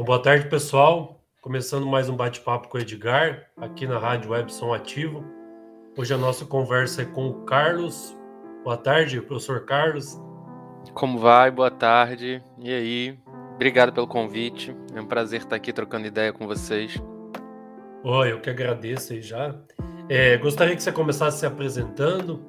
Então, boa tarde, pessoal. Começando mais um bate-papo com o Edgar, aqui na Rádio Webson Ativo. Hoje a nossa conversa é com o Carlos. Boa tarde, professor Carlos. Como vai? Boa tarde. E aí? Obrigado pelo convite. É um prazer estar aqui trocando ideia com vocês. Oi, eu que agradeço aí já. É, gostaria que você começasse se apresentando,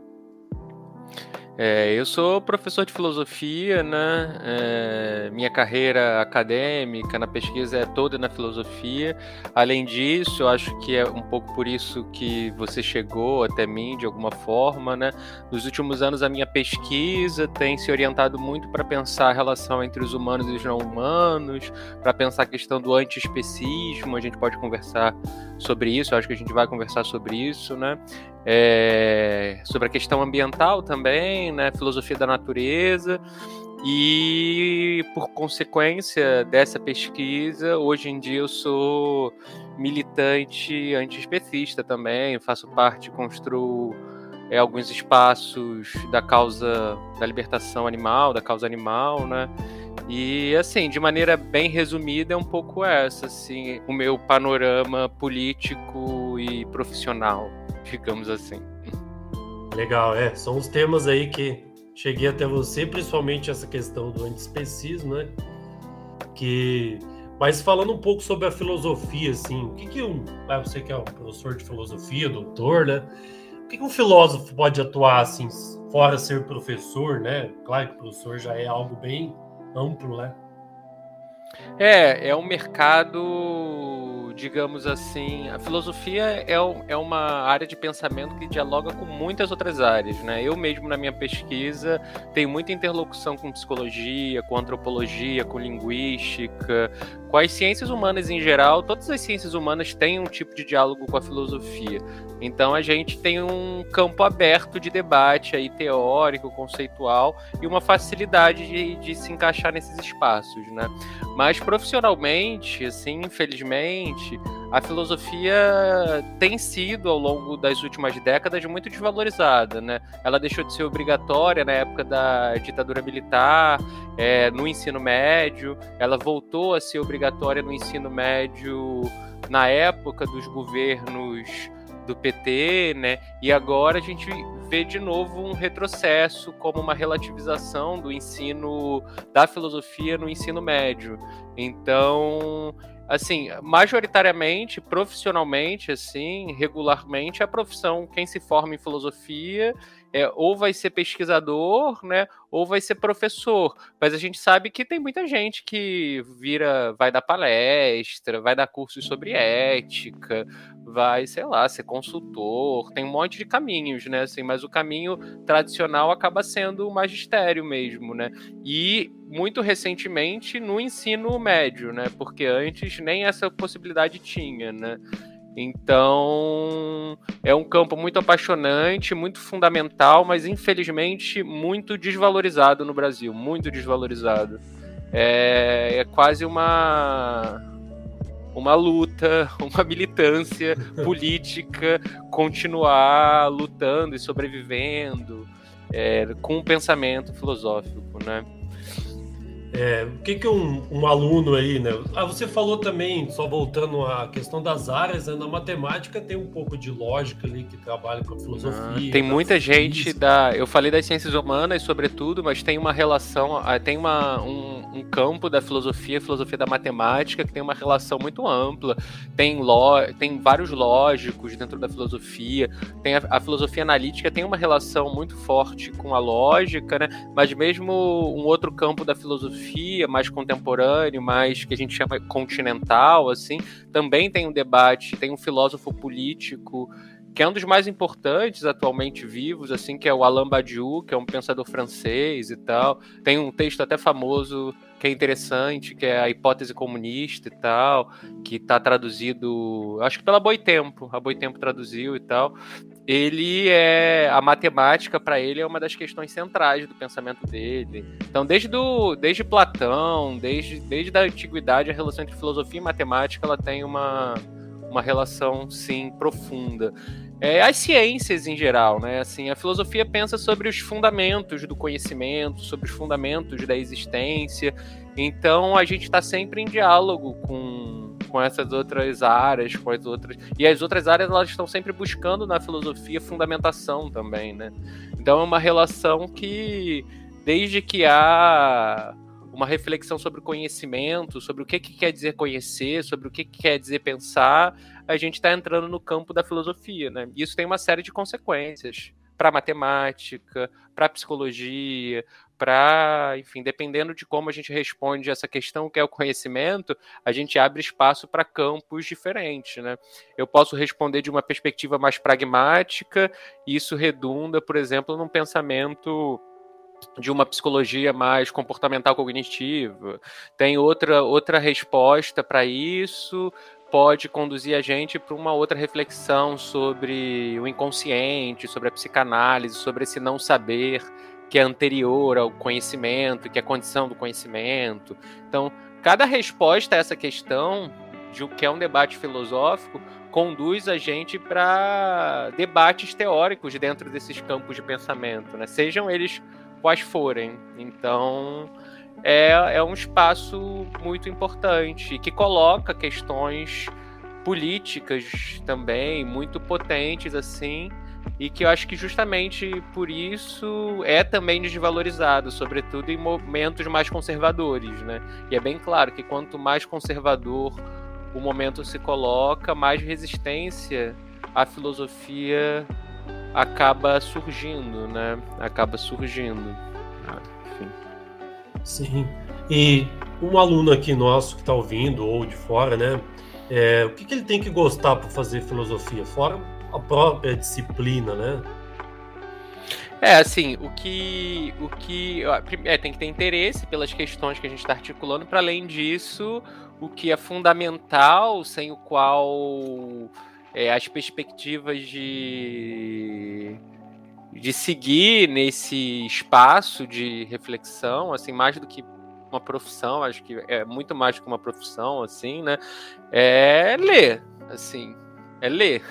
é, eu sou professor de filosofia, né? É, minha carreira acadêmica na pesquisa é toda na filosofia. Além disso, eu acho que é um pouco por isso que você chegou até mim de alguma forma, né? Nos últimos anos, a minha pesquisa tem se orientado muito para pensar a relação entre os humanos e os não humanos, para pensar a questão do antiespecismo. A gente pode conversar sobre isso, eu acho que a gente vai conversar sobre isso, né? É, sobre a questão ambiental também, né, filosofia da natureza. E por consequência dessa pesquisa, hoje em dia eu sou militante antiespecista também, faço parte, construo é, alguns espaços da causa da libertação animal, da causa animal, né? E assim, de maneira bem resumida, é um pouco essa, assim, o meu panorama político e profissional digamos assim. Legal, é. São os temas aí que cheguei até você, principalmente essa questão do antiespecismo, né? Que. Mas falando um pouco sobre a filosofia, assim, o que, que um. Ah, você que é um professor de filosofia, doutor, né? O que, que um filósofo pode atuar, assim, fora ser professor, né? Claro que o professor já é algo bem amplo, né? É, é um mercado digamos assim, a filosofia é, é uma área de pensamento que dialoga com muitas outras áreas, né? Eu mesmo na minha pesquisa tenho muita interlocução com psicologia, com antropologia, com linguística, com as ciências humanas em geral. Todas as ciências humanas têm um tipo de diálogo com a filosofia. Então a gente tem um campo aberto de debate aí teórico, conceitual e uma facilidade de, de se encaixar nesses espaços, né? Mas profissionalmente, assim, infelizmente, a filosofia tem sido, ao longo das últimas décadas, muito desvalorizada. Né? Ela deixou de ser obrigatória na época da ditadura militar, é, no ensino médio, ela voltou a ser obrigatória no ensino médio na época dos governos do PT, né? E agora a gente vê de novo um retrocesso como uma relativização do ensino da filosofia no ensino médio. Então, assim, majoritariamente, profissionalmente, assim, regularmente, a profissão, quem se forma em filosofia é, ou vai ser pesquisador, né, ou vai ser professor. Mas a gente sabe que tem muita gente que vira, vai dar palestra, vai dar cursos sobre ética, vai, sei lá, ser consultor, tem um monte de caminhos, né, assim, mas o caminho tradicional acaba sendo o magistério mesmo, né, e muito recentemente no ensino médio, né, porque antes nem essa possibilidade tinha, né, então, é um campo muito apaixonante, muito fundamental, mas infelizmente muito desvalorizado no Brasil muito desvalorizado. É, é quase uma uma luta, uma militância política, continuar lutando e sobrevivendo é, com um pensamento filosófico, né? É, o que, que um, um, aluno aí, né? Ah, você falou também, só voltando à questão das áreas, né? na matemática tem um pouco de lógica ali que trabalha com a filosofia. Ah, tem muita gente da. Eu falei das ciências humanas, sobretudo, mas tem uma relação, ah, tem uma, um, um campo da filosofia, filosofia da matemática, que tem uma relação muito ampla. Tem, lo, tem vários lógicos dentro da filosofia. Tem a, a filosofia analítica tem uma relação muito forte com a lógica, né? Mas mesmo um outro campo da filosofia filosofia mais contemporâneo, mais que a gente chama continental, assim, também tem um debate, tem um filósofo político que é um dos mais importantes atualmente vivos, assim, que é o Alain Badiou, que é um pensador francês e tal. Tem um texto até famoso que é interessante, que é a hipótese comunista e tal, que está traduzido, acho que pela Boitempo, a Boitempo traduziu e tal. Ele é a matemática para ele é uma das questões centrais do pensamento dele. Então, desde do, desde Platão, desde desde a antiguidade, a relação entre filosofia e matemática ela tem uma uma relação sim profunda. é, as ciências em geral, né? Assim, a filosofia pensa sobre os fundamentos do conhecimento, sobre os fundamentos da existência. Então a gente está sempre em diálogo com, com essas outras áreas, com as outras e as outras áreas elas estão sempre buscando na filosofia fundamentação também, né? Então é uma relação que desde que há uma reflexão sobre conhecimento, sobre o que, que quer dizer conhecer, sobre o que, que quer dizer pensar, a gente está entrando no campo da filosofia, né? Isso tem uma série de consequências para a matemática, para psicologia, para, enfim, dependendo de como a gente responde essa questão que é o conhecimento, a gente abre espaço para campos diferentes, né? Eu posso responder de uma perspectiva mais pragmática, e isso redunda, por exemplo, num pensamento de uma psicologia mais comportamental cognitiva. Tem outra, outra resposta para isso, pode conduzir a gente para uma outra reflexão sobre o inconsciente, sobre a psicanálise, sobre esse não saber que é anterior ao conhecimento, que é a condição do conhecimento. Então, cada resposta a essa questão, de, que é um debate filosófico, conduz a gente para debates teóricos dentro desses campos de pensamento, né? sejam eles quais forem. Então, é, é um espaço muito importante que coloca questões políticas também muito potentes assim e que eu acho que justamente por isso é também desvalorizado, sobretudo em momentos mais conservadores, né? E é bem claro que quanto mais conservador o momento se coloca, mais resistência à filosofia acaba surgindo, né? Acaba surgindo. Sim. E um aluno aqui nosso que está ouvindo ou de fora, né? É, o que, que ele tem que gostar para fazer filosofia? Fora a própria disciplina, né? É, assim, o que. O que é, tem que ter interesse pelas questões que a gente está articulando, para além disso, o que é fundamental, sem o qual é, as perspectivas de, de seguir nesse espaço de reflexão, assim, mais do que uma profissão, acho que é muito mais do que uma profissão, assim, né? É ler, assim, é ler.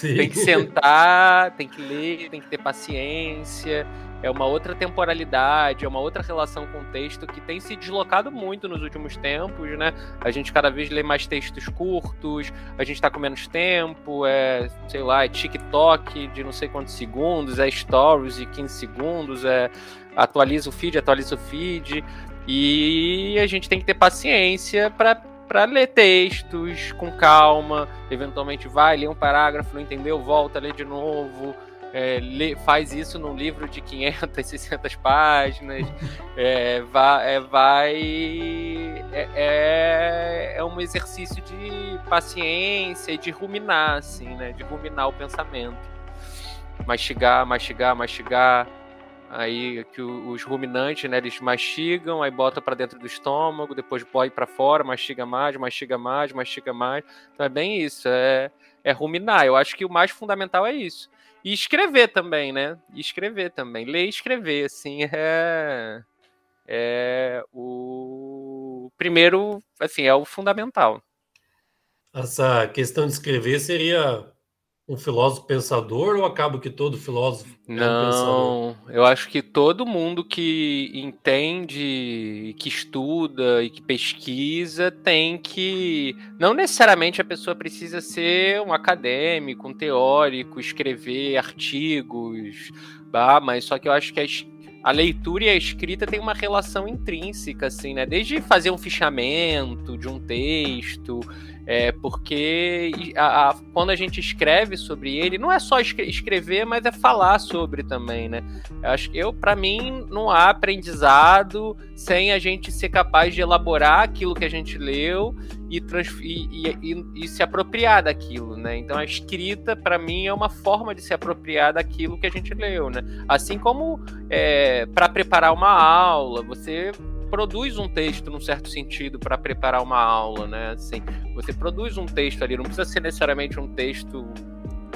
tem que sentar, tem que ler, tem que ter paciência. É uma outra temporalidade, é uma outra relação com o texto que tem se deslocado muito nos últimos tempos, né? A gente cada vez lê mais textos curtos, a gente tá com menos tempo, é, sei lá, é TikTok de não sei quantos segundos, é stories de 15 segundos, é atualiza o feed, atualiza o feed. E a gente tem que ter paciência para para ler textos com calma, eventualmente vai, lê um parágrafo, não entendeu, volta, lê de novo, é, lê, faz isso num livro de 500, 600 páginas, é, vai, é, vai é, é, é, um exercício de paciência e de ruminar, assim, né, de ruminar o pensamento, mastigar, mastigar, mastigar, aí que os ruminantes, né, eles mastigam, aí bota para dentro do estômago, depois põe para fora, mastiga mais, mastiga mais, mastiga mais. Então é bem isso, é, é ruminar. Eu acho que o mais fundamental é isso. E escrever também, né? E escrever também. Ler e escrever, assim, é é o primeiro, assim, é o fundamental. Essa questão de escrever seria um filósofo pensador ou acaba que todo filósofo é Não, um pensador? eu acho que todo mundo que entende, que estuda e que pesquisa tem que. Não necessariamente a pessoa precisa ser um acadêmico, um teórico, escrever artigos, bah, mas só que eu acho que a, a leitura e a escrita têm uma relação intrínseca, assim, né? Desde fazer um fichamento de um texto é, porque a, a, quando a gente escreve sobre ele, não é só escrever, mas é falar sobre também, né? Eu acho que eu, para mim, não há aprendizado sem a gente ser capaz de elaborar aquilo que a gente leu e, e, e, e se apropriar daquilo, né? Então a escrita, para mim, é uma forma de se apropriar daquilo que a gente leu, né? Assim como é, para preparar uma aula, você produz um texto num certo sentido para preparar uma aula, né? Assim, você produz um texto ali, não precisa ser necessariamente um texto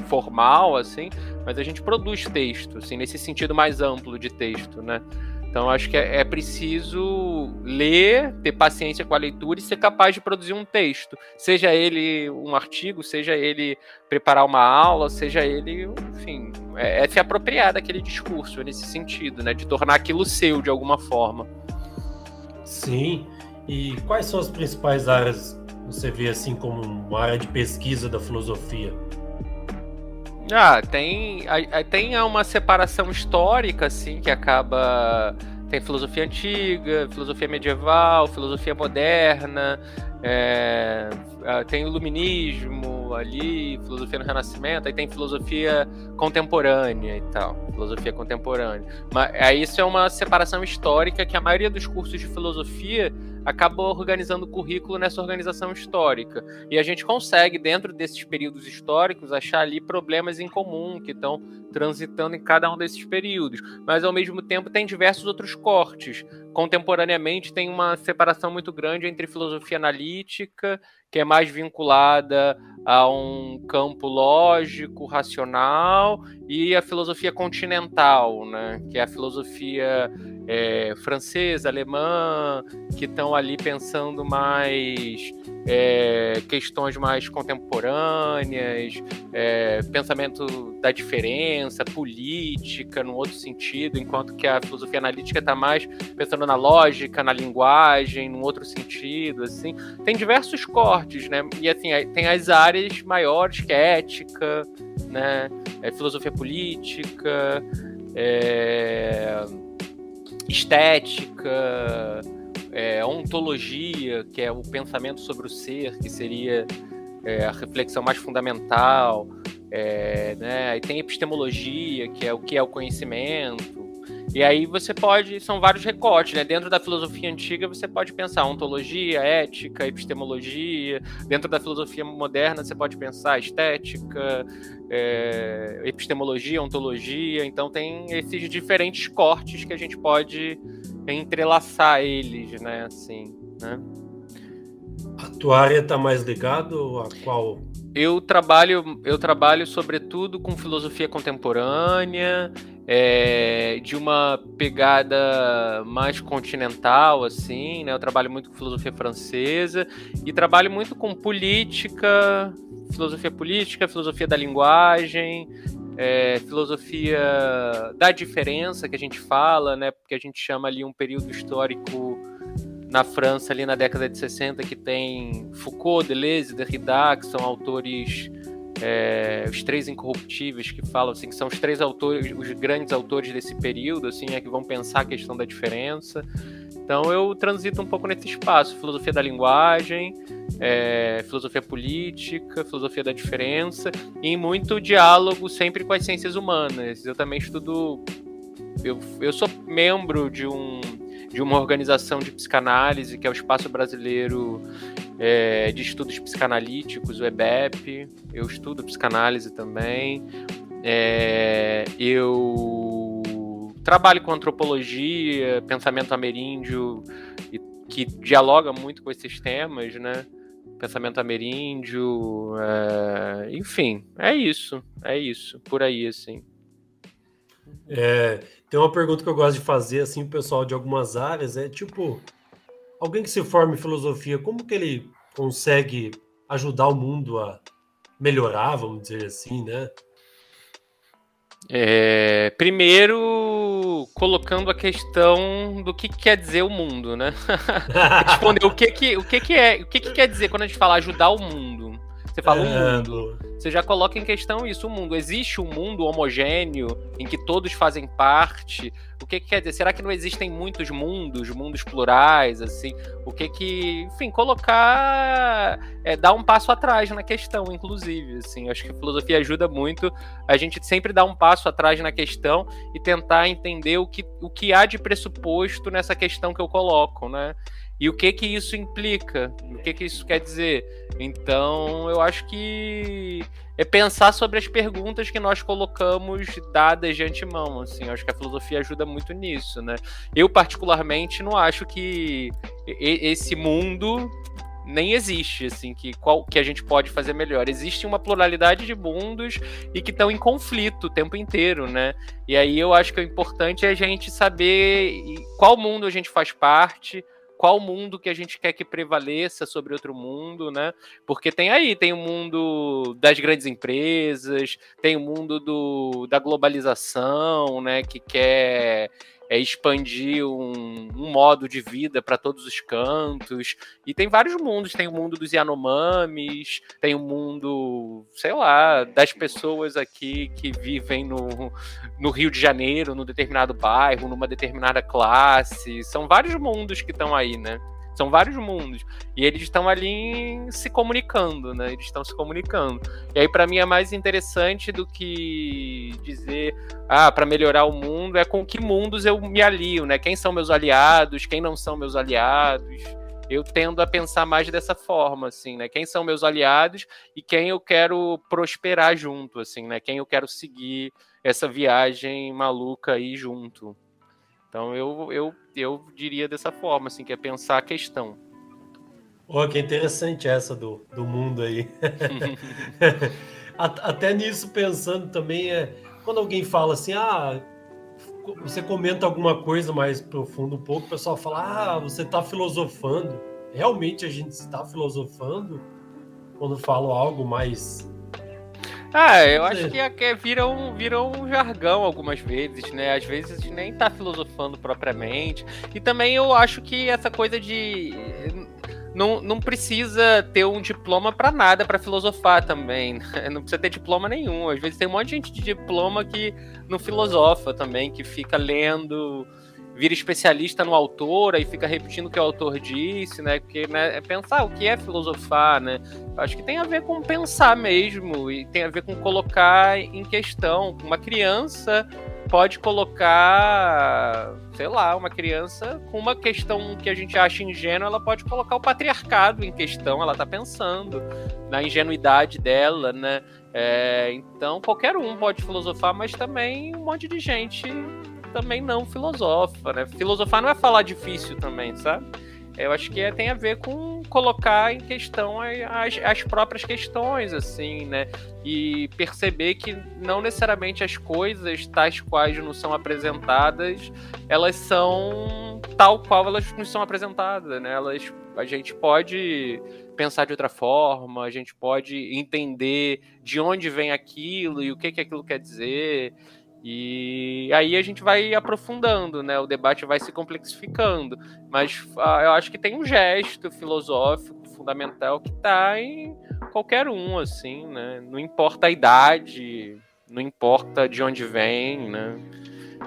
formal, assim, mas a gente produz texto, assim, nesse sentido mais amplo de texto, né? Então acho que é, é, preciso ler, ter paciência com a leitura e ser capaz de produzir um texto, seja ele um artigo, seja ele preparar uma aula, seja ele, enfim, é, é se apropriar daquele discurso nesse sentido, né, de tornar aquilo seu de alguma forma. Sim. E quais são as principais áreas você vê assim como uma área de pesquisa da filosofia? Ah, tem, tem uma separação histórica, assim, que acaba. Tem filosofia antiga, filosofia medieval, filosofia moderna, é, tem o ali, filosofia no Renascimento, aí tem filosofia contemporânea e tal, filosofia contemporânea. Mas aí isso é uma separação histórica que a maioria dos cursos de filosofia acaba organizando o currículo nessa organização histórica. E a gente consegue, dentro desses períodos históricos, achar ali problemas em comum que estão transitando em cada um desses períodos. Mas, ao mesmo tempo, tem diversos outros cortes. Contemporaneamente, tem uma separação muito grande entre filosofia analítica, que é mais vinculada a um campo lógico, racional, e a filosofia continental, né? que é a filosofia é, francesa, alemã, que estão ali pensando mais é, questões mais contemporâneas, é, pensamento da diferença, política, num outro sentido, enquanto que a filosofia analítica está mais pensando na lógica, na linguagem, num outro sentido, assim. Tem diversos cortes, né? E assim, tem as áreas maiores, que é ética, né? É filosofia política, é estética, é, ontologia, que é o pensamento sobre o ser, que seria é, a reflexão mais fundamental, é, né? Tem epistemologia, que é o que é o conhecimento. E aí você pode, são vários recortes, né? Dentro da filosofia antiga você pode pensar ontologia, ética, epistemologia. Dentro da filosofia moderna você pode pensar estética, é, epistemologia, ontologia. Então tem esses diferentes cortes que a gente pode entrelaçar eles, né? Assim, né? A tua área está mais ligado a qual? Eu trabalho, eu trabalho sobretudo com filosofia contemporânea, é, de uma pegada mais continental, assim, né? Eu trabalho muito com filosofia francesa e trabalho muito com política, filosofia política, filosofia da linguagem, é, filosofia da diferença que a gente fala, né? Porque a gente chama ali um período histórico na França ali na década de 60 que tem Foucault, Deleuze, Derrida, que são autores é, os três incorruptíveis que falam assim que são os três autores, os grandes autores desse período, assim, é que vão pensar a questão da diferença. Então eu transito um pouco nesse espaço, filosofia da linguagem, é, filosofia política, filosofia da diferença e muito diálogo sempre com as ciências humanas. Eu também estudo, eu, eu sou membro de um de uma organização de psicanálise que é o Espaço Brasileiro é, de estudos psicanalíticos, o EBEP. Eu estudo psicanálise também. É, eu trabalho com antropologia, pensamento ameríndio, que dialoga muito com esses temas, né? Pensamento ameríndio, é, enfim, é isso, é isso, por aí, assim. É, tem uma pergunta que eu gosto de fazer, assim, o pessoal de algumas áreas, é tipo, alguém que se forma em filosofia, como que ele consegue ajudar o mundo a melhorar, vamos dizer assim, né? É, primeiro, colocando a questão do que, que quer dizer o mundo, né? Responder o que que, o que que é, o que que quer dizer quando a gente fala ajudar o mundo? Você fala é, o mundo. Você já coloca em questão isso, o mundo. Existe um mundo homogêneo em que todos fazem parte? O que, que quer dizer? Será que não existem muitos mundos, mundos plurais, assim? O que que, enfim, colocar, é, dar um passo atrás na questão, inclusive, assim. Acho que a filosofia ajuda muito a gente sempre dar um passo atrás na questão e tentar entender o que, o que há de pressuposto nessa questão que eu coloco, né? E o que que isso implica? O que que isso quer dizer? Então, eu acho que é pensar sobre as perguntas que nós colocamos dadas de antemão, assim. Eu acho que a filosofia ajuda muito nisso, né? Eu particularmente não acho que esse mundo nem existe, assim, que qual que a gente pode fazer melhor. Existe uma pluralidade de mundos e que estão em conflito o tempo inteiro, né? E aí eu acho que o importante é a gente saber qual mundo a gente faz parte, qual mundo que a gente quer que prevaleça sobre outro mundo, né? Porque tem aí, tem o mundo das grandes empresas, tem o mundo do, da globalização, né? Que quer é expandir um, um modo de vida para todos os cantos. E tem vários mundos. Tem o mundo dos Yanomamis, tem o mundo, sei lá, das pessoas aqui que vivem no, no Rio de Janeiro, num determinado bairro, numa determinada classe. São vários mundos que estão aí, né? São vários mundos. E eles estão ali se comunicando, né? Eles estão se comunicando. E aí, para mim, é mais interessante do que dizer, ah, para melhorar o mundo, é com que mundos eu me alio, né? Quem são meus aliados, quem não são meus aliados. Eu tendo a pensar mais dessa forma, assim, né? Quem são meus aliados e quem eu quero prosperar junto, assim, né? Quem eu quero seguir essa viagem maluca aí junto. Então eu, eu, eu diria dessa forma, assim, que é pensar a questão. Oh, que interessante essa do, do mundo aí. Até nisso pensando também é quando alguém fala assim, ah, você comenta alguma coisa mais profunda um pouco, o pessoal fala, ah, você está filosofando. Realmente a gente está filosofando quando falo algo mais ah, eu acho que é, vira, um, vira um jargão algumas vezes, né? Às vezes nem tá filosofando propriamente. E também eu acho que essa coisa de. Não, não precisa ter um diploma para nada para filosofar também. Né? Não precisa ter diploma nenhum. Às vezes tem um monte de gente de diploma que não filosofa também, que fica lendo vira especialista no autor e fica repetindo o que o autor disse, né? Porque né, é pensar o que é filosofar, né? Acho que tem a ver com pensar mesmo e tem a ver com colocar em questão. Uma criança pode colocar, sei lá, uma criança com uma questão que a gente acha ingênua, ela pode colocar o patriarcado em questão, ela tá pensando na ingenuidade dela, né? É, então qualquer um pode filosofar, mas também um monte de gente também não filosofa, né? Filosofar não é falar difícil também, sabe? Eu acho que é, tem a ver com colocar em questão as, as próprias questões, assim, né? E perceber que não necessariamente as coisas tais quais nos são apresentadas, elas são tal qual elas nos são apresentadas, né? Elas, a gente pode pensar de outra forma, a gente pode entender de onde vem aquilo e o que, que aquilo quer dizer. E aí a gente vai aprofundando, né? O debate vai se complexificando. Mas ah, eu acho que tem um gesto filosófico fundamental que está em qualquer um, assim, né? Não importa a idade, não importa de onde vem, né?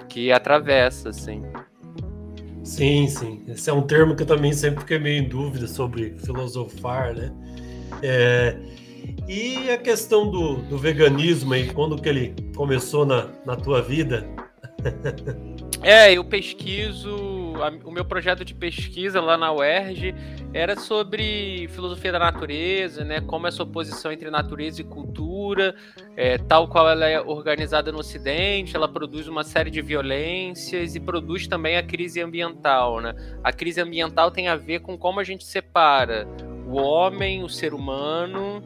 Que atravessa, assim. Sim, sim. Esse é um termo que eu também sempre fiquei meio em dúvida sobre filosofar, né? É, e a questão do, do veganismo aí, quando que ele começou na, na tua vida? É, eu pesquiso. O meu projeto de pesquisa lá na UERJ era sobre filosofia da natureza, né? Como essa oposição entre natureza e cultura, é, tal qual ela é organizada no Ocidente, ela produz uma série de violências e produz também a crise ambiental, né? A crise ambiental tem a ver com como a gente separa o homem, o ser humano,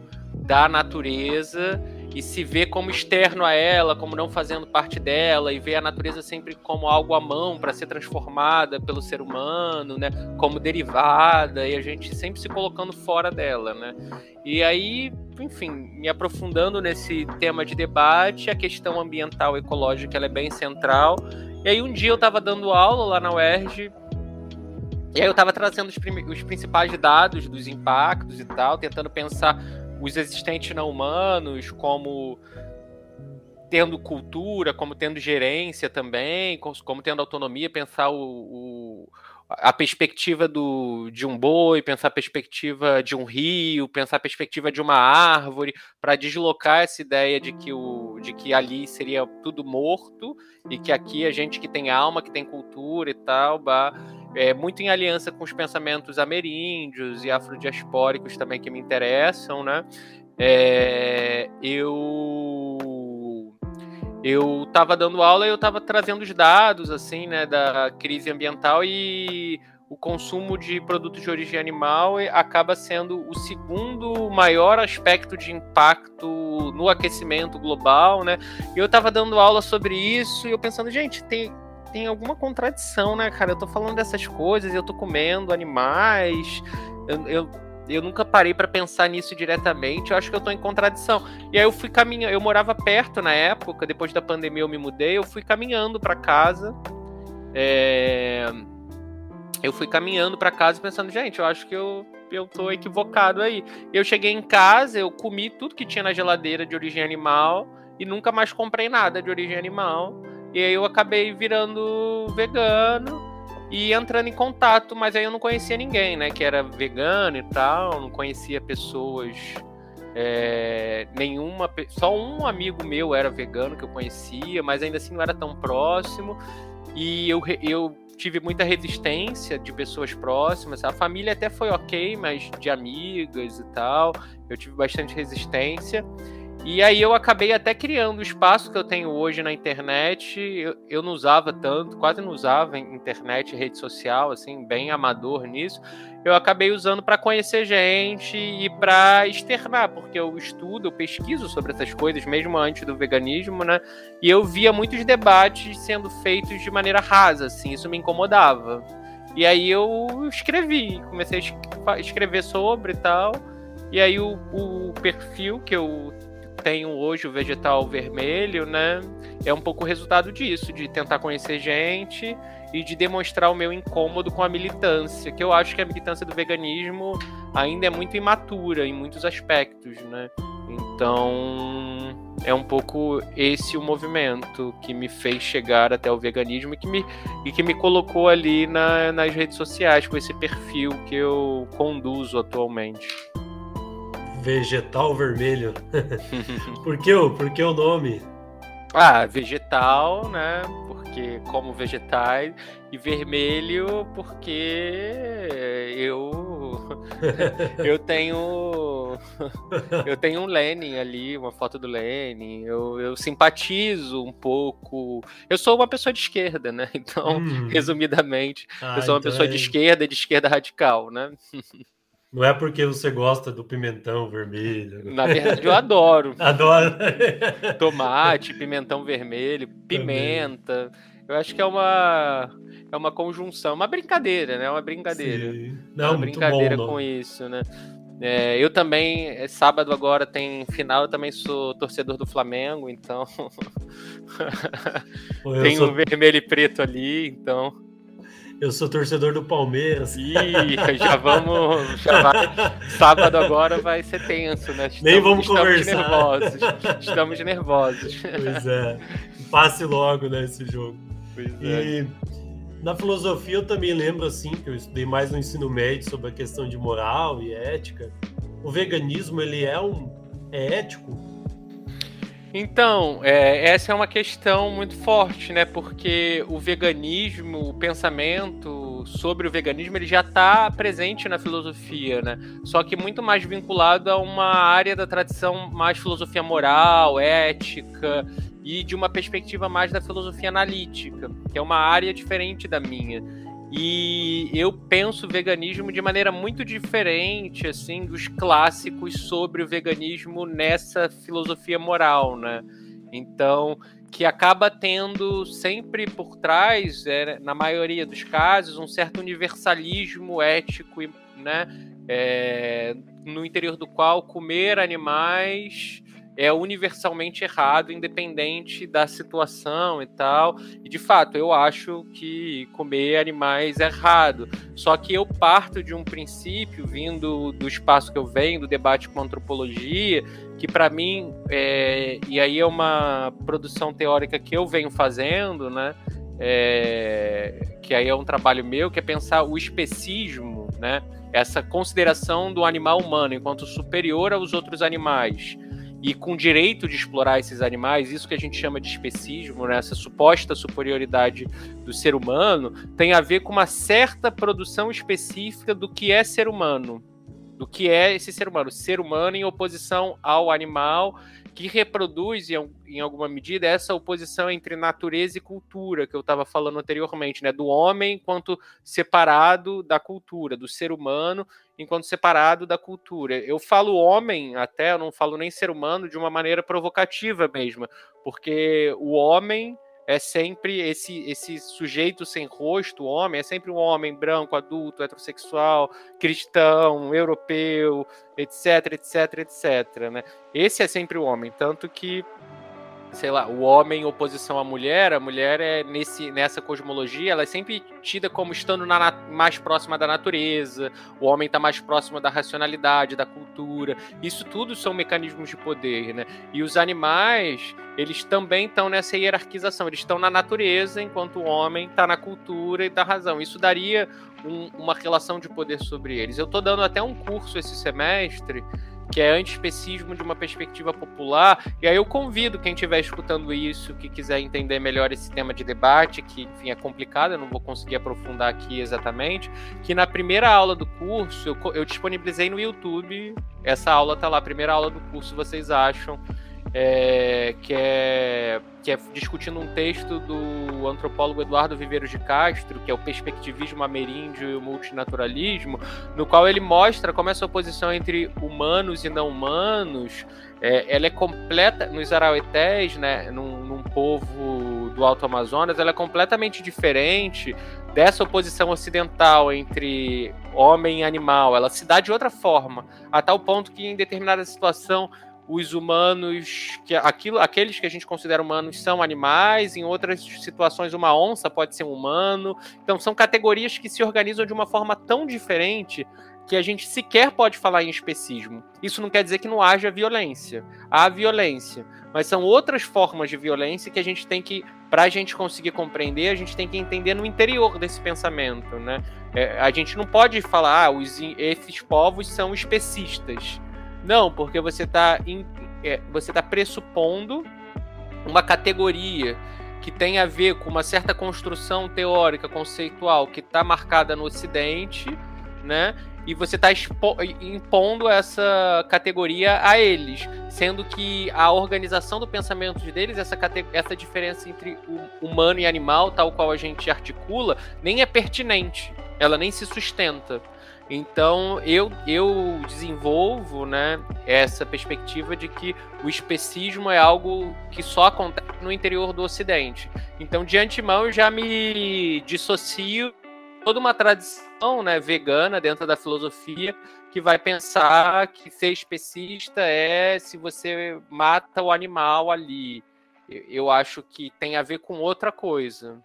da natureza e se vê como externo a ela, como não fazendo parte dela, e vê a natureza sempre como algo à mão para ser transformada pelo ser humano, né, como derivada, e a gente sempre se colocando fora dela, né? E aí, enfim, me aprofundando nesse tema de debate, a questão ambiental e ecológica ela é bem central. E aí um dia eu estava dando aula lá na UERJ, e aí eu estava trazendo os, os principais dados dos impactos e tal, tentando pensar os existentes não humanos como tendo cultura, como tendo gerência também, como tendo autonomia, pensar o, o, a perspectiva do, de um boi, pensar a perspectiva de um rio, pensar a perspectiva de uma árvore, para deslocar essa ideia de que, o, de que ali seria tudo morto e que aqui a gente que tem alma, que tem cultura e tal, bah, é, muito em aliança com os pensamentos ameríndios e afrodiaspóricos também que me interessam, né? É, eu eu estava dando aula e eu estava trazendo os dados assim, né, da crise ambiental e o consumo de produtos de origem animal acaba sendo o segundo maior aspecto de impacto no aquecimento global, né? E eu estava dando aula sobre isso e eu pensando, gente, tem, tem alguma contradição, né, cara? Eu tô falando dessas coisas, eu tô comendo animais, eu, eu, eu nunca parei para pensar nisso diretamente, eu acho que eu tô em contradição. E aí eu fui caminhando, eu morava perto na época, depois da pandemia eu me mudei, eu fui caminhando para casa. É eu fui caminhando para casa pensando, gente, eu acho que eu, eu tô equivocado aí. Eu cheguei em casa, eu comi tudo que tinha na geladeira de origem animal e nunca mais comprei nada de origem animal. E aí eu acabei virando vegano e entrando em contato, mas aí eu não conhecia ninguém, né, que era vegano e tal, não conhecia pessoas é, nenhuma, só um amigo meu era vegano que eu conhecia, mas ainda assim não era tão próximo. E eu, eu tive muita resistência de pessoas próximas. A família até foi ok, mas de amigas e tal, eu tive bastante resistência. E aí eu acabei até criando o espaço que eu tenho hoje na internet. Eu, eu não usava tanto, quase não usava internet, rede social, assim, bem amador nisso. Eu acabei usando para conhecer gente e para externar, porque eu estudo, eu pesquiso sobre essas coisas, mesmo antes do veganismo, né? E eu via muitos debates sendo feitos de maneira rasa, assim, isso me incomodava. E aí eu escrevi, comecei a escrever sobre e tal. E aí o, o perfil que eu tenho hoje o vegetal vermelho, né? É um pouco o resultado disso, de tentar conhecer gente e de demonstrar o meu incômodo com a militância, que eu acho que a militância do veganismo ainda é muito imatura em muitos aspectos, né? Então, é um pouco esse o movimento que me fez chegar até o veganismo e que me, e que me colocou ali na, nas redes sociais com esse perfil que eu conduzo atualmente vegetal vermelho. por, que o, por que o nome? Ah, vegetal, né? Porque como vegetais e vermelho porque eu eu tenho eu tenho um Lenin ali, uma foto do Lenin. Eu, eu simpatizo um pouco. Eu sou uma pessoa de esquerda, né? Então, hum. resumidamente, ah, eu sou uma então pessoa é... de esquerda, de esquerda radical, né? Não é porque você gosta do pimentão vermelho. Na verdade, eu adoro. Adoro. Tomate, pimentão vermelho, pimenta. Também. Eu acho que é uma é uma conjunção, uma brincadeira, né? Uma brincadeira. Sim. Não, uma brincadeira bom, com isso, né? É, eu também, é, sábado agora tem final, eu também sou torcedor do Flamengo, então. tem sou... um vermelho e preto ali, então. Eu sou torcedor do Palmeiras. Ih, já vamos. Já vai, sábado agora vai ser tenso, né? Estamos, Nem vamos estamos conversar. Nervosos, estamos nervosos. Pois é. Passe logo nesse né, jogo. Pois e é. na filosofia eu também lembro assim, que eu estudei mais no ensino médio sobre a questão de moral e ética. O veganismo, ele é um é ético? Então, é, essa é uma questão muito forte, né? Porque o veganismo, o pensamento sobre o veganismo, ele já está presente na filosofia, né? Só que muito mais vinculado a uma área da tradição mais filosofia moral, ética e de uma perspectiva mais da filosofia analítica, que é uma área diferente da minha. E eu penso o veganismo de maneira muito diferente, assim, dos clássicos sobre o veganismo nessa filosofia moral, né? Então, que acaba tendo sempre por trás, é, na maioria dos casos, um certo universalismo ético, né? É, no interior do qual comer animais é universalmente errado, independente da situação e tal. E de fato, eu acho que comer animais é errado. Só que eu parto de um princípio, vindo do espaço que eu venho, do debate com antropologia, que para mim, é, e aí é uma produção teórica que eu venho fazendo, né? É, que aí é um trabalho meu, que é pensar o especismo, né? Essa consideração do animal humano enquanto superior aos outros animais e com direito de explorar esses animais, isso que a gente chama de especismo, né, essa suposta superioridade do ser humano, tem a ver com uma certa produção específica do que é ser humano, do que é esse ser humano, ser humano em oposição ao animal, que reproduz, em, em alguma medida, essa oposição entre natureza e cultura, que eu estava falando anteriormente, né? do homem enquanto separado da cultura, do ser humano enquanto separado da cultura. Eu falo homem, até, eu não falo nem ser humano, de uma maneira provocativa mesmo, porque o homem é sempre esse esse sujeito sem rosto, homem, é sempre um homem branco, adulto, heterossexual, cristão, europeu, etc, etc, etc, né? Esse é sempre o homem, tanto que sei lá, o homem em oposição à mulher, a mulher é nesse, nessa cosmologia, ela é sempre tida como estando na, mais próxima da natureza, o homem está mais próximo da racionalidade, da cultura. Isso tudo são mecanismos de poder, né? E os animais, eles também estão nessa hierarquização, eles estão na natureza, enquanto o homem está na cultura e da razão. Isso daria um, uma relação de poder sobre eles. Eu estou dando até um curso esse semestre que é antiespecismo de uma perspectiva popular. E aí eu convido quem estiver escutando isso, que quiser entender melhor esse tema de debate, que enfim é complicado, eu não vou conseguir aprofundar aqui exatamente, que na primeira aula do curso eu, eu disponibilizei no YouTube, essa aula tá lá, primeira aula do curso vocês acham é, que, é, que é discutindo um texto do antropólogo Eduardo Viveiros de Castro, que é o perspectivismo ameríndio e o multinaturalismo, no qual ele mostra como essa oposição entre humanos e não humanos é, ela é completa nos arauetés, né, num, num povo do Alto Amazonas, ela é completamente diferente dessa oposição ocidental entre homem e animal. Ela se dá de outra forma, a tal ponto que em determinada situação os humanos, que aquilo, aqueles que a gente considera humanos são animais, em outras situações uma onça pode ser um humano. Então são categorias que se organizam de uma forma tão diferente que a gente sequer pode falar em especismo. Isso não quer dizer que não haja violência. Há violência, mas são outras formas de violência que a gente tem que, para a gente conseguir compreender, a gente tem que entender no interior desse pensamento, né? É, a gente não pode falar, ah, os, esses povos são especistas. Não, porque você está é, você tá pressupondo uma categoria que tem a ver com uma certa construção teórica, conceitual, que está marcada no Ocidente, né? E você está impondo essa categoria a eles, sendo que a organização do pensamento deles, essa, essa diferença entre humano e animal, tal qual a gente articula, nem é pertinente, ela nem se sustenta. Então eu, eu desenvolvo né, essa perspectiva de que o especismo é algo que só acontece no interior do Ocidente. Então, de antemão, eu já me dissocio toda uma tradição né, vegana dentro da filosofia que vai pensar que ser especista é se você mata o animal ali. Eu acho que tem a ver com outra coisa.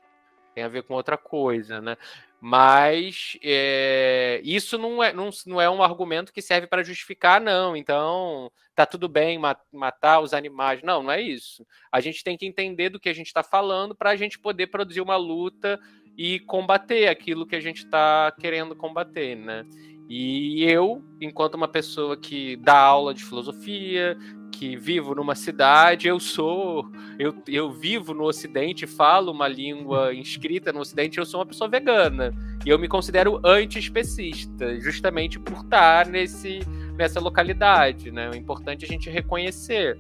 Tem a ver com outra coisa, né? Mas é, isso não é, não, não é um argumento que serve para justificar, não. Então, tá tudo bem matar os animais. Não, não é isso. A gente tem que entender do que a gente está falando para a gente poder produzir uma luta e combater aquilo que a gente está querendo combater, né? E eu, enquanto uma pessoa que dá aula de filosofia, que vivo numa cidade, eu sou, eu, eu vivo no Ocidente, falo uma língua inscrita no Ocidente, eu sou uma pessoa vegana. E eu me considero anti-especista, justamente por estar nesse, nessa localidade, né? É importante a gente reconhecer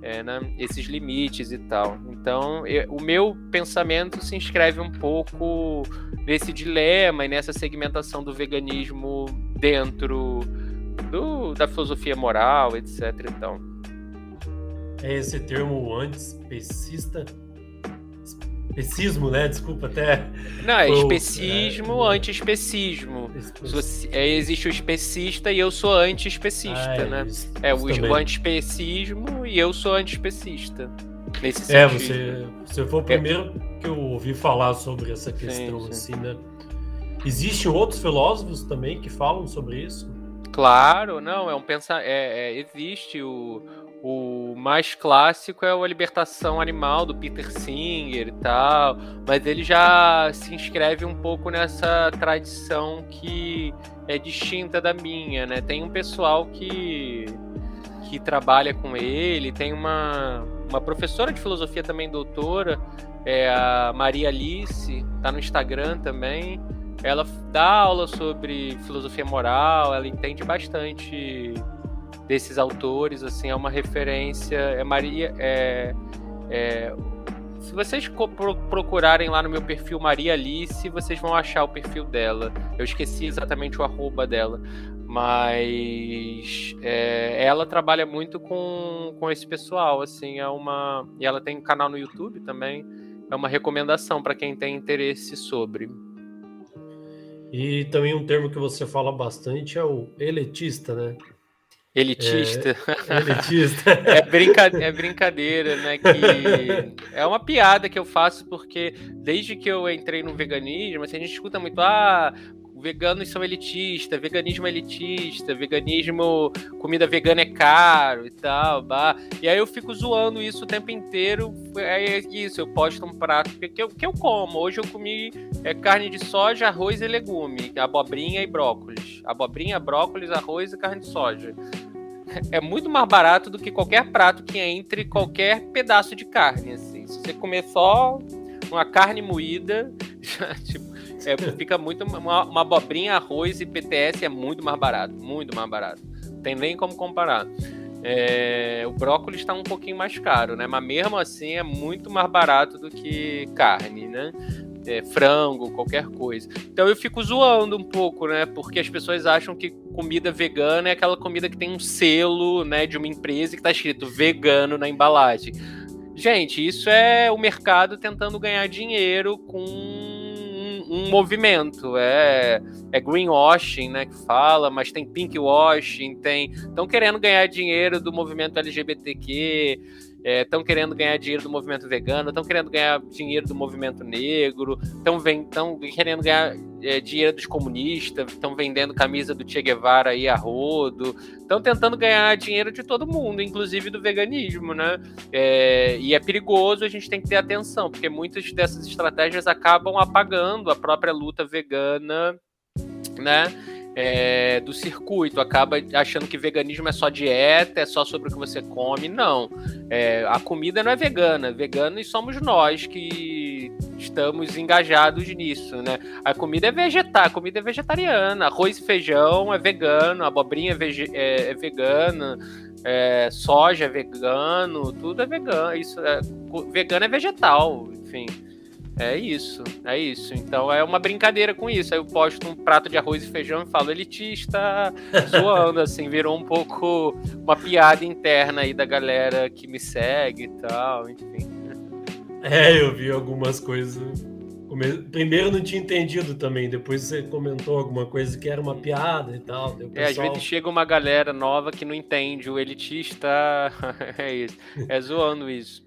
é, né, esses limites e tal. Então, eu, o meu pensamento se inscreve um pouco nesse dilema e nessa segmentação do veganismo dentro do, da filosofia moral, etc. Então. É esse termo antiespecista Especismo, né? Desculpa até. Não, é especismo, é, anti-especismo. É, existe o especista e eu sou anti-especista, ah, é, né? Isso, é o, o anti-especismo e eu sou anti-especista. Nesse é, você, você foi o é. primeiro é. que eu ouvi falar sobre essa questão, sim, sim. assim, né? Existem outros filósofos também que falam sobre isso? Claro, não, é um pensar. É, é, existe o, o mais clássico é a Libertação Animal do Peter Singer e tal, mas ele já se inscreve um pouco nessa tradição que é distinta da minha, né? Tem um pessoal que que trabalha com ele, tem uma, uma professora de filosofia também, doutora, é a Maria Alice, tá no Instagram também. Ela dá aula sobre filosofia moral, ela entende bastante desses autores, assim, é uma referência, é Maria, é, é se vocês procurarem lá no meu perfil Maria Alice, vocês vão achar o perfil dela. Eu esqueci exatamente o arroba dela. Mas é, ela trabalha muito com, com esse pessoal, assim, é uma. E ela tem um canal no YouTube também. É uma recomendação para quem tem interesse sobre. E também um termo que você fala bastante é o eletista, né? Elitista. É, elitista. é, brinca, é brincadeira, né? Que é uma piada que eu faço porque desde que eu entrei no veganismo, assim, a gente escuta muito, ah, veganos são elitistas, veganismo é elitista, veganismo, comida vegana é caro e tal, bah. E aí eu fico zoando isso o tempo inteiro. É isso, eu posto um prato que eu, que eu como. Hoje eu comi é, carne de soja, arroz e legume, abobrinha e brócolis. Abobrinha, brócolis, arroz e carne de soja. É muito mais barato do que qualquer prato que entre qualquer pedaço de carne. Assim. Se você comer só uma carne moída, já, tipo, é, fica muito. Uma, uma abobrinha, arroz e PTS é muito mais barato. Muito mais barato. Não tem nem como comparar. É, o brócolis está um pouquinho mais caro, né? Mas mesmo assim é muito mais barato do que carne, né? É, frango, qualquer coisa. Então eu fico zoando um pouco, né? Porque as pessoas acham que comida vegana é aquela comida que tem um selo, né, de uma empresa que está escrito vegano na embalagem. Gente, isso é o mercado tentando ganhar dinheiro com um movimento. É, é greenwashing, né, que fala, mas tem pinkwashing, tem. Estão querendo ganhar dinheiro do movimento LGBTQ estão é, querendo ganhar dinheiro do movimento vegano, estão querendo ganhar dinheiro do movimento negro, estão querendo ganhar é, dinheiro dos comunistas, estão vendendo camisa do Che Guevara aí a rodo, estão tentando ganhar dinheiro de todo mundo, inclusive do veganismo, né? É, e é perigoso, a gente tem que ter atenção, porque muitas dessas estratégias acabam apagando a própria luta vegana, né? É, do circuito, acaba achando que veganismo é só dieta, é só sobre o que você come. Não. É, a comida não é vegana. Veganos somos nós que estamos engajados nisso, né? A comida é vegetal, a comida é vegetariana, arroz e feijão é vegano, abobrinha é, vege é, é vegana. É, soja é vegano, tudo é vegano. Isso é, vegano é vegetal, enfim. É isso, é isso. Então é uma brincadeira com isso. Aí eu posto um prato de arroz e feijão e falo elitista, zoando, assim, virou um pouco uma piada interna aí da galera que me segue e tal, enfim. É, eu vi algumas coisas. Primeiro não tinha entendido também, depois você comentou alguma coisa que era uma piada e tal. Pessoal... É, às vezes chega uma galera nova que não entende, o elitista é isso, é zoando isso.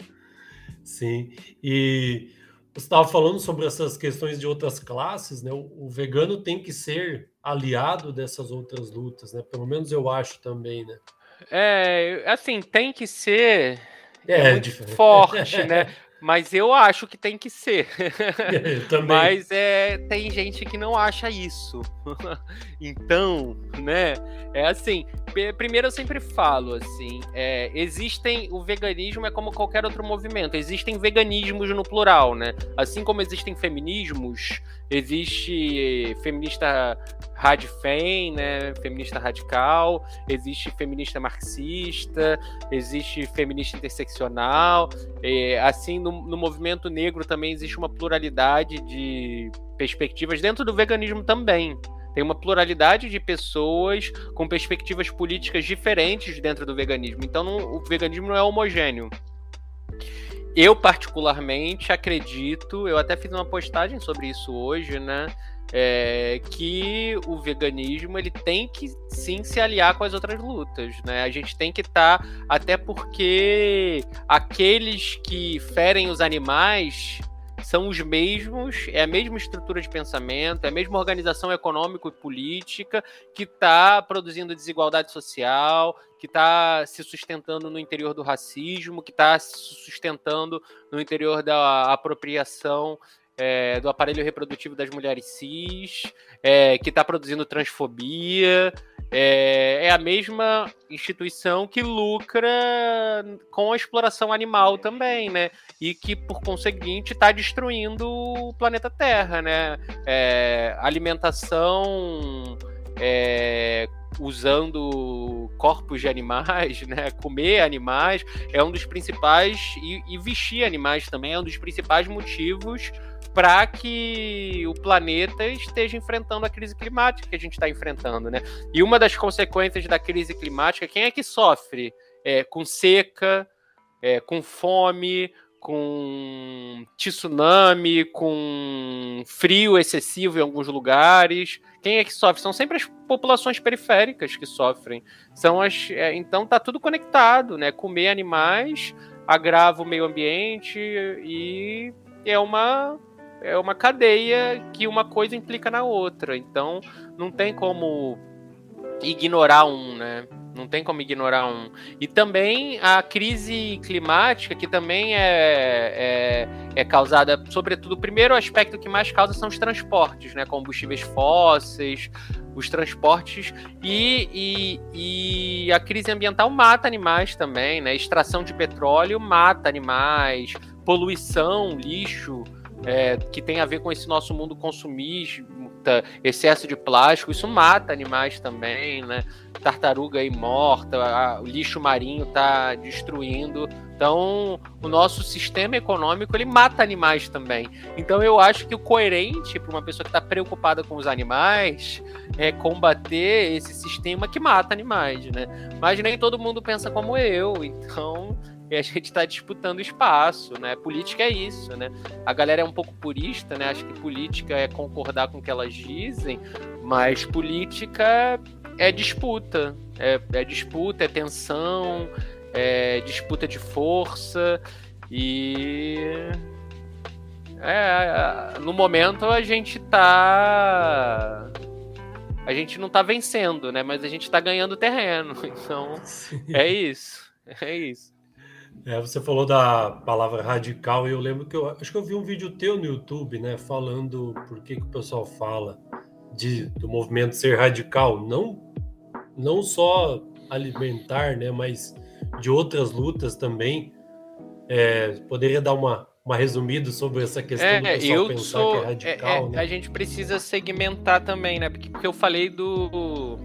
Sim, e você estava falando sobre essas questões de outras classes, né? O, o, vegano tem que ser aliado dessas outras lutas, né? Pelo menos eu acho também, né? É, assim, tem que ser é, é forte, né? Mas eu acho que tem que ser. Também. Mas é, tem gente que não acha isso. então, né? É assim. Primeiro eu sempre falo assim: é, existem. O veganismo é como qualquer outro movimento. Existem veganismos no plural, né? Assim como existem feminismos, existe feminista radfem, né? Feminista radical, existe feminista marxista, existe feminista interseccional. É, assim, no, no movimento negro também existe uma pluralidade de perspectivas dentro do veganismo também. Tem uma pluralidade de pessoas com perspectivas políticas diferentes dentro do veganismo. Então, não, o veganismo não é homogêneo. Eu, particularmente, acredito, eu até fiz uma postagem sobre isso hoje, né? É, que o veganismo ele tem que sim se aliar com as outras lutas, né? A gente tem que estar, tá, até porque aqueles que ferem os animais são os mesmos, é a mesma estrutura de pensamento, é a mesma organização econômica e política que está produzindo desigualdade social, que está se sustentando no interior do racismo, que está se sustentando no interior da apropriação é, do aparelho reprodutivo das mulheres cis, é, que está produzindo transfobia, é, é, a mesma instituição que lucra com a exploração animal também, né? E que, por conseguinte, está destruindo o planeta Terra, né? É, alimentação é, usando corpos de animais, né? Comer animais é um dos principais e, e vestir animais também é um dos principais motivos para que o planeta esteja enfrentando a crise climática que a gente está enfrentando, né? E uma das consequências da crise climática, quem é que sofre? É, com seca, é, com fome, com tsunami, com frio excessivo em alguns lugares. Quem é que sofre? São sempre as populações periféricas que sofrem. São as, é, então tá tudo conectado, né? Comer animais agrava o meio ambiente e é uma é uma cadeia que uma coisa implica na outra. Então não tem como ignorar um, né? Não tem como ignorar um. E também a crise climática, que também é, é, é causada, sobretudo, o primeiro aspecto que mais causa são os transportes, né? Combustíveis fósseis, os transportes e, e, e, a crise ambiental mata animais também, né? Extração de petróleo mata animais, poluição, lixo, é, que tem a ver com esse nosso mundo excesso de plástico, isso mata animais também, né? Tartaruga aí morta, a, o lixo marinho está destruindo. Então, o nosso sistema econômico ele mata animais também. Então, eu acho que o coerente para uma pessoa que está preocupada com os animais é combater esse sistema que mata animais, né? Mas nem todo mundo pensa como eu, então e a gente está disputando espaço, né? Política é isso, né? A galera é um pouco purista, né? Acho que política é concordar com o que elas dizem, mas política é disputa, é, é disputa, é tensão, é disputa de força e é, no momento a gente tá a gente não tá vencendo, né? Mas a gente tá ganhando terreno. Então, Sim. é isso. É isso. É, você falou da palavra radical e eu lembro que eu acho que eu vi um vídeo teu no YouTube, né, falando por que, que o pessoal fala de, do movimento ser radical, não não só alimentar, né, mas de outras lutas também. É, poderia dar uma, uma resumida sobre essa questão é, do pessoal pensar sou, que é, é radical, é, né? A gente precisa segmentar também, né? Porque, porque eu falei do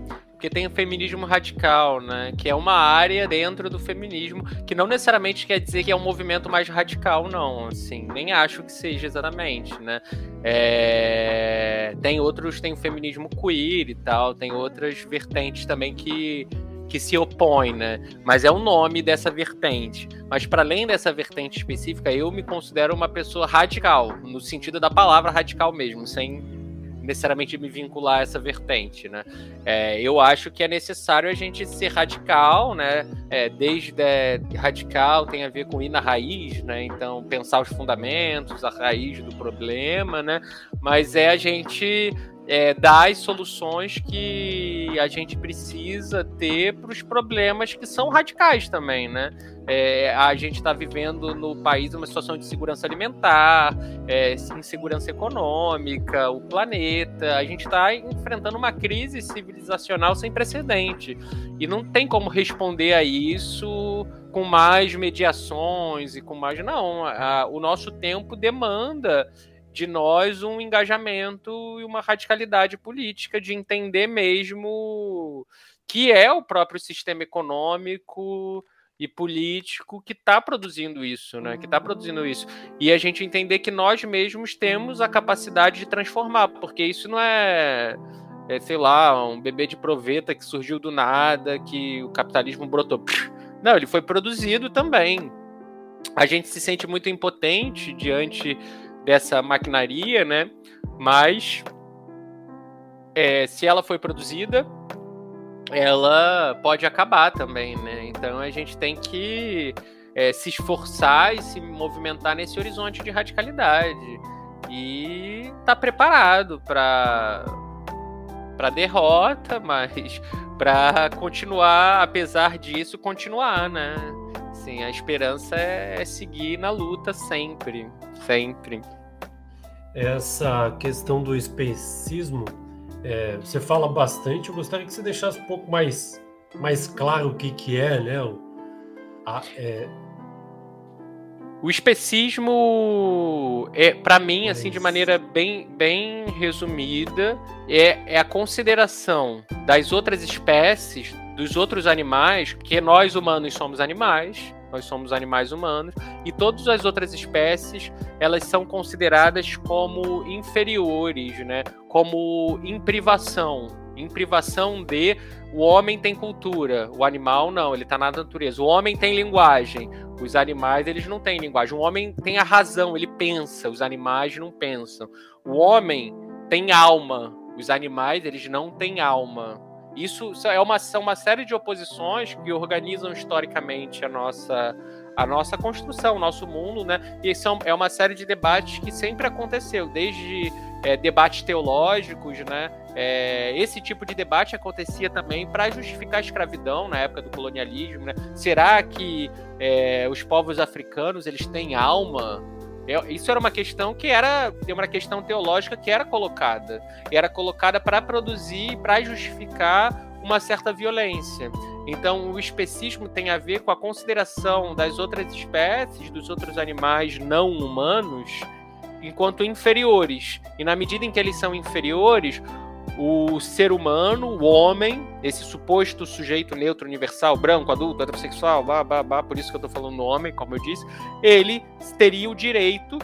porque tem o feminismo radical, né? Que é uma área dentro do feminismo que não necessariamente quer dizer que é um movimento mais radical, não. Assim, nem acho que seja exatamente, né? É... Tem outros, tem o feminismo queer e tal, tem outras vertentes também que que se opõem, né? Mas é o nome dessa vertente. Mas para além dessa vertente específica, eu me considero uma pessoa radical, no sentido da palavra radical mesmo, sem necessariamente me vincular a essa vertente, né? É, eu acho que é necessário a gente ser radical, né? É, desde é, radical tem a ver com ir na raiz, né? Então pensar os fundamentos, a raiz do problema, né? Mas é a gente é, dar as soluções que a gente precisa ter para os problemas que são radicais também, né? É, a gente está vivendo no país uma situação de segurança alimentar, é, insegurança econômica, o planeta. A gente está enfrentando uma crise civilizacional sem precedente. E não tem como responder a isso com mais mediações e com mais. Não, a, o nosso tempo demanda de nós um engajamento e uma radicalidade política de entender mesmo que é o próprio sistema econômico e político que está produzindo isso, né? Que está produzindo isso. E a gente entender que nós mesmos temos a capacidade de transformar, porque isso não é, é sei lá, um bebê de proveta que surgiu do nada, que o capitalismo brotou. Não, ele foi produzido também. A gente se sente muito impotente diante dessa maquinaria, né? Mas é, se ela foi produzida, ela pode acabar também, né? Então a gente tem que é, se esforçar e se movimentar nesse horizonte de radicalidade e tá preparado para para derrota, mas para continuar, apesar disso, continuar, né? Assim, a esperança é, é seguir na luta sempre, sempre. Essa questão do especismo, é, você fala bastante. Eu gostaria que você deixasse um pouco mais, mais claro o que, que é, né? O, a, é, O especismo, é, para mim, assim, de maneira bem, bem resumida, é, é a consideração das outras espécies, dos outros animais, que nós humanos somos animais, nós somos animais humanos, e todas as outras espécies, elas são consideradas como inferiores, né? Como em privação, em privação de o homem tem cultura, o animal não, ele está na natureza. O homem tem linguagem, os animais, eles não têm linguagem. O homem tem a razão, ele pensa, os animais não pensam. O homem tem alma, os animais, eles não têm alma. Isso é uma, são uma série de oposições que organizam historicamente a nossa, a nossa construção, o nosso mundo, né? E são, é uma série de debates que sempre aconteceu, desde é, debates teológicos, né? É, esse tipo de debate acontecia também para justificar a escravidão na época do colonialismo. Né? Será que é, os povos africanos eles têm alma? É, isso era uma questão que era uma questão teológica que era colocada, era colocada para produzir, para justificar uma certa violência. Então, o especismo tem a ver com a consideração das outras espécies, dos outros animais não humanos, enquanto inferiores. E na medida em que eles são inferiores, o ser humano, o homem, esse suposto sujeito neutro, universal, branco, adulto, heterossexual, blá, blá, blá, por isso que eu tô falando homem, como eu disse, ele teria o direito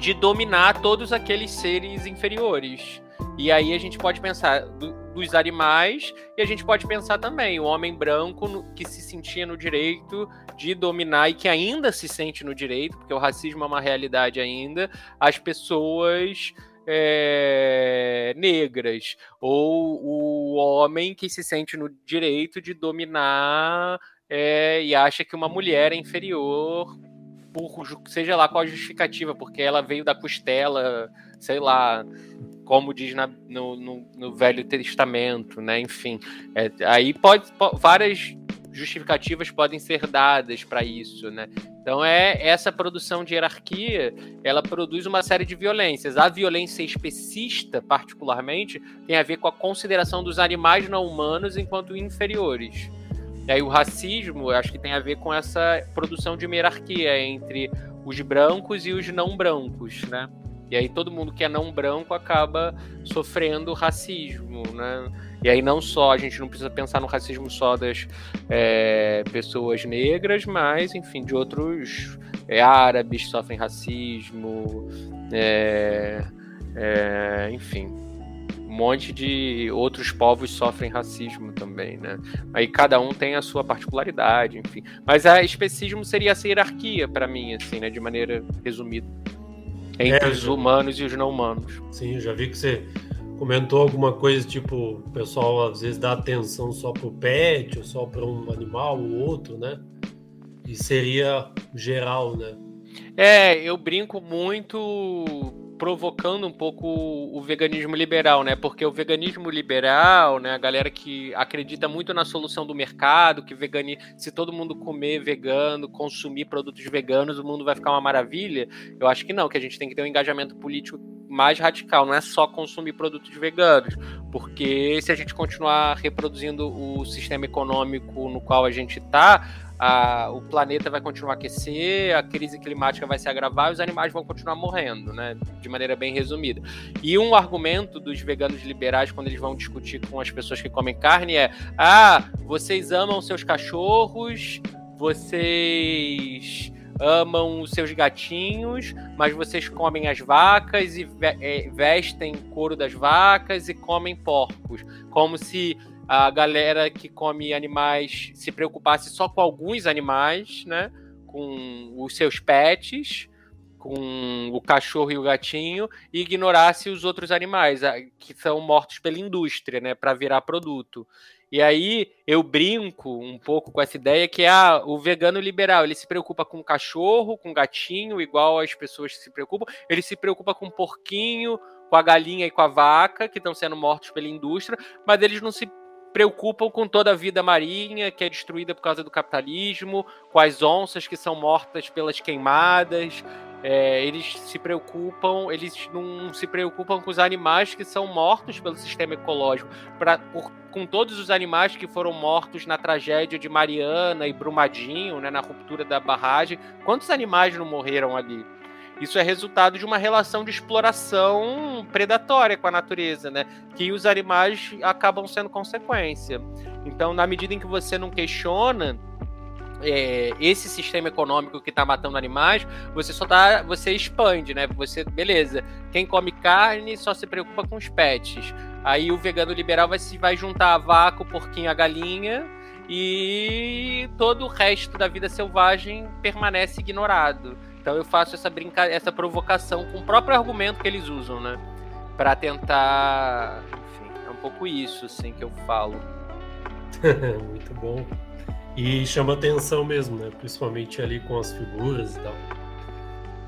de dominar todos aqueles seres inferiores. E aí a gente pode pensar do, dos animais e a gente pode pensar também o homem branco no, que se sentia no direito de dominar e que ainda se sente no direito, porque o racismo é uma realidade ainda, as pessoas é, negras, ou o homem que se sente no direito de dominar é, e acha que uma mulher é inferior, por seja lá qual a justificativa, porque ela veio da costela, sei lá, como diz na, no, no, no, Velho Testamento, né? Enfim, é, aí pode, pode, várias justificativas podem ser dadas para isso, né? Então é essa produção de hierarquia, ela produz uma série de violências. A violência especista, particularmente, tem a ver com a consideração dos animais não humanos enquanto inferiores. E aí o racismo, acho que tem a ver com essa produção de uma hierarquia entre os brancos e os não brancos, né? E aí todo mundo que é não branco acaba sofrendo racismo, né? E aí não só, a gente não precisa pensar no racismo só das é, pessoas negras, mas, enfim, de outros é, árabes sofrem racismo, é, é enfim, um monte de outros povos sofrem racismo também, né? Aí cada um tem a sua particularidade, enfim. Mas a especismo seria essa hierarquia para mim, assim, né? De maneira resumida. Entre é, os humanos e os não humanos. Sim, eu já vi que você comentou alguma coisa tipo, o pessoal às vezes dá atenção só pro pet, ou só para um animal ou outro, né? E seria geral, né? É, eu brinco muito provocando um pouco o veganismo liberal, né? Porque o veganismo liberal, né, a galera que acredita muito na solução do mercado, que vegani... se todo mundo comer vegano, consumir produtos veganos, o mundo vai ficar uma maravilha. Eu acho que não, que a gente tem que ter um engajamento político mais radical, não é só consumir produtos veganos, porque se a gente continuar reproduzindo o sistema econômico no qual a gente está, a, o planeta vai continuar a aquecer, a crise climática vai se agravar e os animais vão continuar morrendo, né? De maneira bem resumida. E um argumento dos veganos liberais, quando eles vão discutir com as pessoas que comem carne, é: ah, vocês amam seus cachorros, vocês amam os seus gatinhos, mas vocês comem as vacas e é, vestem couro das vacas e comem porcos. Como se a galera que come animais se preocupasse só com alguns animais, né? Com os seus pets, com o cachorro e o gatinho, e ignorasse os outros animais, que são mortos pela indústria, né? Para virar produto. E aí eu brinco um pouco com essa ideia que ah, o vegano liberal, ele se preocupa com cachorro, com gatinho, igual as pessoas se preocupam, ele se preocupa com porquinho, com a galinha e com a vaca, que estão sendo mortos pela indústria, mas eles não se preocupam com toda a vida marinha que é destruída por causa do capitalismo, com as onças que são mortas pelas queimadas é, eles se preocupam, eles não se preocupam com os animais que são mortos pelo sistema ecológico, pra, por, com todos os animais que foram mortos na tragédia de Mariana e Brumadinho, né, na ruptura da barragem. Quantos animais não morreram ali? Isso é resultado de uma relação de exploração predatória com a natureza, né? Que os animais acabam sendo consequência. Então, na medida em que você não questiona é, esse sistema econômico que está matando animais, você só dá, você expande, né? Você, beleza, quem come carne só se preocupa com os pets. Aí o vegano liberal vai se vai juntar a vaca, o porquinho, a galinha e todo o resto da vida selvagem permanece ignorado. Então eu faço essa brinca essa provocação com o próprio argumento que eles usam, né? Para tentar, enfim, é um pouco isso assim que eu falo. Muito bom. E chama atenção mesmo, né? Principalmente ali com as figuras e tal.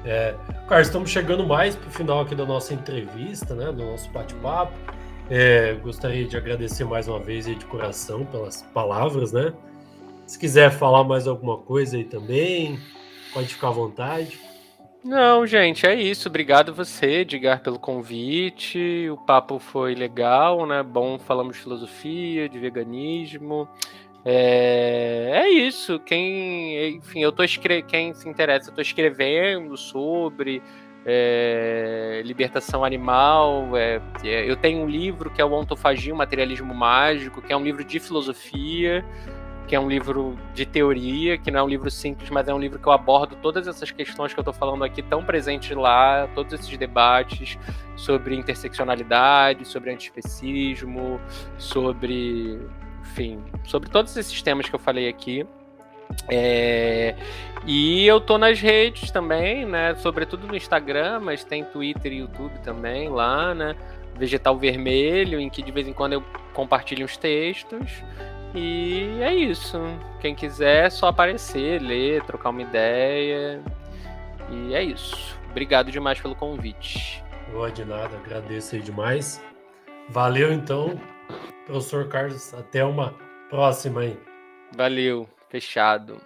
É, Carlos, estamos chegando mais para o final aqui da nossa entrevista, né? Do nosso bate-papo. É, gostaria de agradecer mais uma vez aí de coração pelas palavras, né? Se quiser falar mais alguma coisa aí também, pode ficar à vontade. Não, gente, é isso. Obrigado você, Edgar, pelo convite. O papo foi legal, né? Bom, falamos de filosofia, de veganismo. É, é isso. Quem, enfim, eu tô escre... quem se interessa, eu tô escrevendo sobre é, libertação animal. É, é, eu tenho um livro que é o Ontofagia, o Materialismo Mágico, que é um livro de filosofia, que é um livro de teoria, que não é um livro simples, mas é um livro que eu abordo todas essas questões que eu estou falando aqui tão presentes lá, todos esses debates sobre interseccionalidade, sobre antiespecismo, sobre enfim, sobre todos esses temas que eu falei aqui. É, e eu tô nas redes também, né? Sobretudo no Instagram, mas tem Twitter e YouTube também lá, né? Vegetal Vermelho, em que de vez em quando eu compartilho os textos. E é isso. Quem quiser, é só aparecer, ler, trocar uma ideia. E é isso. Obrigado demais pelo convite. Boa de nada, agradeço aí demais. Valeu então. Professor Carlos, até uma próxima aí. Valeu, fechado.